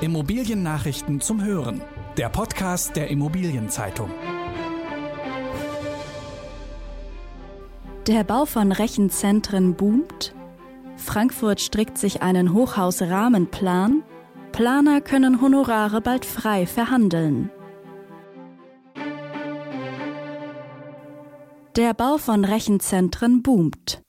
Immobiliennachrichten zum Hören. Der Podcast der Immobilienzeitung. Der Bau von Rechenzentren boomt. Frankfurt strickt sich einen Hochhausrahmenplan. Planer können Honorare bald frei verhandeln. Der Bau von Rechenzentren boomt.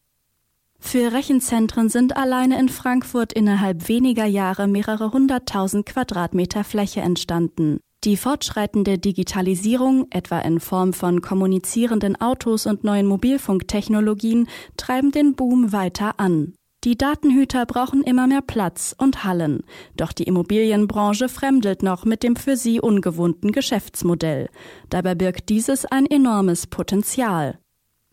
Für Rechenzentren sind alleine in Frankfurt innerhalb weniger Jahre mehrere hunderttausend Quadratmeter Fläche entstanden. Die fortschreitende Digitalisierung, etwa in Form von kommunizierenden Autos und neuen Mobilfunktechnologien, treiben den Boom weiter an. Die Datenhüter brauchen immer mehr Platz und Hallen. Doch die Immobilienbranche fremdelt noch mit dem für sie ungewohnten Geschäftsmodell. Dabei birgt dieses ein enormes Potenzial.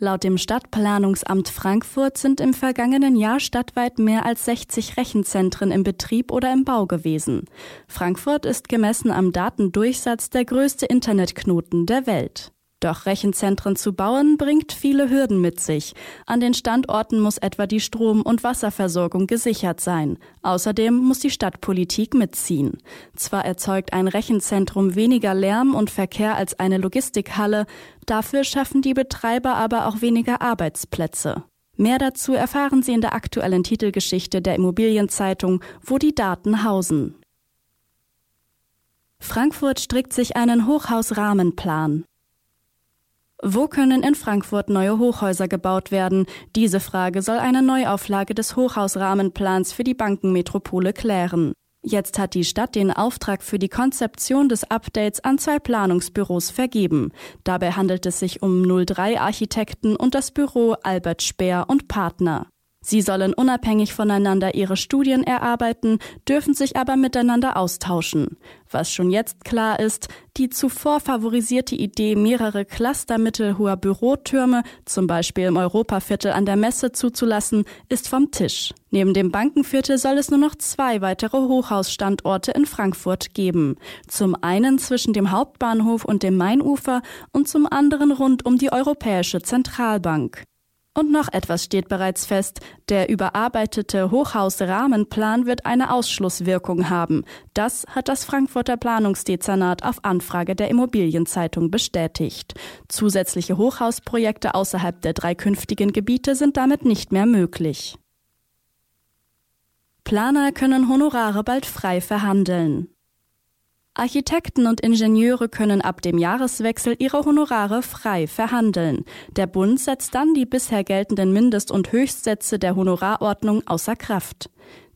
Laut dem Stadtplanungsamt Frankfurt sind im vergangenen Jahr stadtweit mehr als 60 Rechenzentren im Betrieb oder im Bau gewesen. Frankfurt ist gemessen am Datendurchsatz der größte Internetknoten der Welt. Doch Rechenzentren zu bauen bringt viele Hürden mit sich. An den Standorten muss etwa die Strom- und Wasserversorgung gesichert sein. Außerdem muss die Stadtpolitik mitziehen. Zwar erzeugt ein Rechenzentrum weniger Lärm und Verkehr als eine Logistikhalle, dafür schaffen die Betreiber aber auch weniger Arbeitsplätze. Mehr dazu erfahren Sie in der aktuellen Titelgeschichte der Immobilienzeitung, wo die Daten hausen. Frankfurt strickt sich einen Hochhausrahmenplan. Wo können in Frankfurt neue Hochhäuser gebaut werden? Diese Frage soll eine Neuauflage des Hochhausrahmenplans für die Bankenmetropole klären. Jetzt hat die Stadt den Auftrag für die Konzeption des Updates an zwei Planungsbüros vergeben. Dabei handelt es sich um 03 Architekten und das Büro Albert Speer und Partner. Sie sollen unabhängig voneinander ihre Studien erarbeiten, dürfen sich aber miteinander austauschen. Was schon jetzt klar ist, die zuvor favorisierte Idee, mehrere Cluster mittelhoher Bürotürme, zum Beispiel im Europaviertel an der Messe zuzulassen, ist vom Tisch. Neben dem Bankenviertel soll es nur noch zwei weitere Hochhausstandorte in Frankfurt geben. Zum einen zwischen dem Hauptbahnhof und dem Mainufer und zum anderen rund um die Europäische Zentralbank. Und noch etwas steht bereits fest. Der überarbeitete Hochhausrahmenplan wird eine Ausschlusswirkung haben. Das hat das Frankfurter Planungsdezernat auf Anfrage der Immobilienzeitung bestätigt. Zusätzliche Hochhausprojekte außerhalb der drei künftigen Gebiete sind damit nicht mehr möglich. Planer können Honorare bald frei verhandeln. Architekten und Ingenieure können ab dem Jahreswechsel ihre Honorare frei verhandeln. Der Bund setzt dann die bisher geltenden Mindest- und Höchstsätze der Honorarordnung außer Kraft.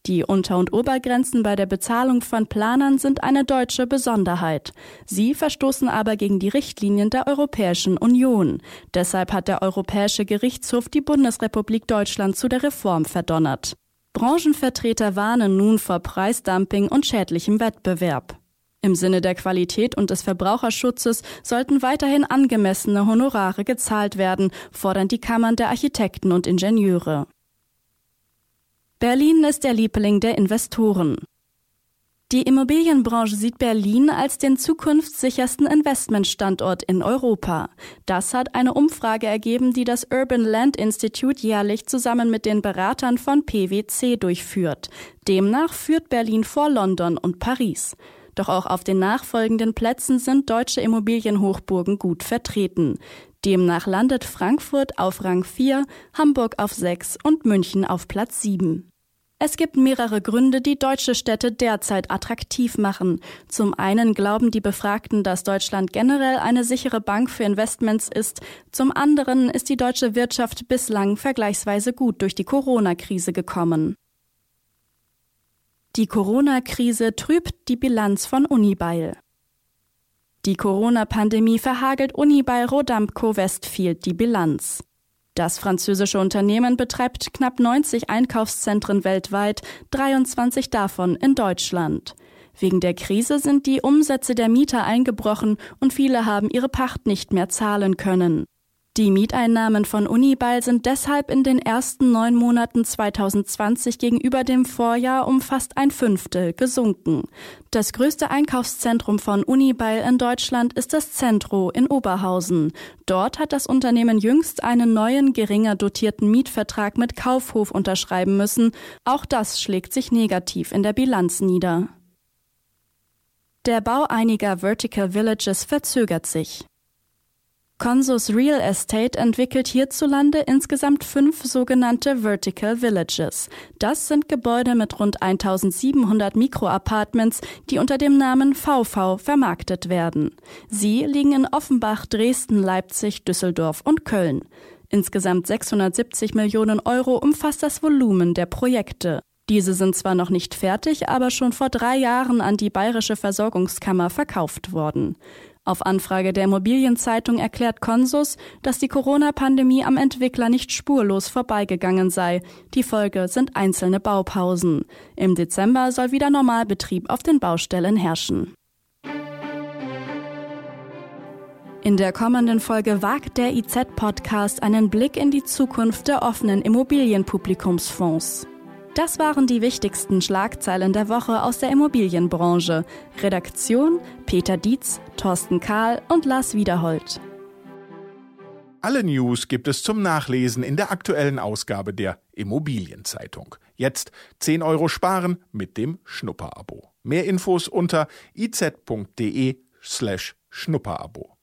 Die Unter- und Obergrenzen bei der Bezahlung von Planern sind eine deutsche Besonderheit. Sie verstoßen aber gegen die Richtlinien der Europäischen Union. Deshalb hat der Europäische Gerichtshof die Bundesrepublik Deutschland zu der Reform verdonnert. Branchenvertreter warnen nun vor Preisdumping und schädlichem Wettbewerb. Im Sinne der Qualität und des Verbraucherschutzes sollten weiterhin angemessene Honorare gezahlt werden, fordern die Kammern der Architekten und Ingenieure. Berlin ist der Liebling der Investoren. Die Immobilienbranche sieht Berlin als den zukunftssichersten Investmentstandort in Europa. Das hat eine Umfrage ergeben, die das Urban Land Institute jährlich zusammen mit den Beratern von PwC durchführt. Demnach führt Berlin vor London und Paris. Doch auch auf den nachfolgenden Plätzen sind deutsche Immobilienhochburgen gut vertreten. Demnach landet Frankfurt auf Rang 4, Hamburg auf 6 und München auf Platz 7. Es gibt mehrere Gründe, die deutsche Städte derzeit attraktiv machen. Zum einen glauben die Befragten, dass Deutschland generell eine sichere Bank für Investments ist. Zum anderen ist die deutsche Wirtschaft bislang vergleichsweise gut durch die Corona-Krise gekommen. Die Corona-Krise trübt die Bilanz von Unibail. Die Corona-Pandemie verhagelt Unibail Rodamco Westfield die Bilanz. Das französische Unternehmen betreibt knapp 90 Einkaufszentren weltweit, 23 davon in Deutschland. Wegen der Krise sind die Umsätze der Mieter eingebrochen und viele haben ihre Pacht nicht mehr zahlen können. Die Mieteinnahmen von Unibail sind deshalb in den ersten neun Monaten 2020 gegenüber dem Vorjahr um fast ein Fünftel gesunken. Das größte Einkaufszentrum von Unibail in Deutschland ist das Centro in Oberhausen. Dort hat das Unternehmen jüngst einen neuen, geringer dotierten Mietvertrag mit Kaufhof unterschreiben müssen. Auch das schlägt sich negativ in der Bilanz nieder. Der Bau einiger Vertical Villages verzögert sich. Consus Real Estate entwickelt hierzulande insgesamt fünf sogenannte Vertical Villages. Das sind Gebäude mit rund 1700 Mikroapartments, die unter dem Namen VV vermarktet werden. Sie liegen in Offenbach, Dresden, Leipzig, Düsseldorf und Köln. Insgesamt 670 Millionen Euro umfasst das Volumen der Projekte. Diese sind zwar noch nicht fertig, aber schon vor drei Jahren an die Bayerische Versorgungskammer verkauft worden. Auf Anfrage der Immobilienzeitung erklärt Consus, dass die Corona-Pandemie am Entwickler nicht spurlos vorbeigegangen sei. Die Folge sind einzelne Baupausen. Im Dezember soll wieder Normalbetrieb auf den Baustellen herrschen. In der kommenden Folge wagt der IZ-Podcast einen Blick in die Zukunft der offenen Immobilienpublikumsfonds. Das waren die wichtigsten Schlagzeilen der Woche aus der Immobilienbranche. Redaktion Peter Dietz, Thorsten Kahl und Lars Wiederhold. Alle News gibt es zum Nachlesen in der aktuellen Ausgabe der Immobilienzeitung. Jetzt 10 Euro sparen mit dem Schnupperabo. Mehr Infos unter iz.de slash Schnupperabo.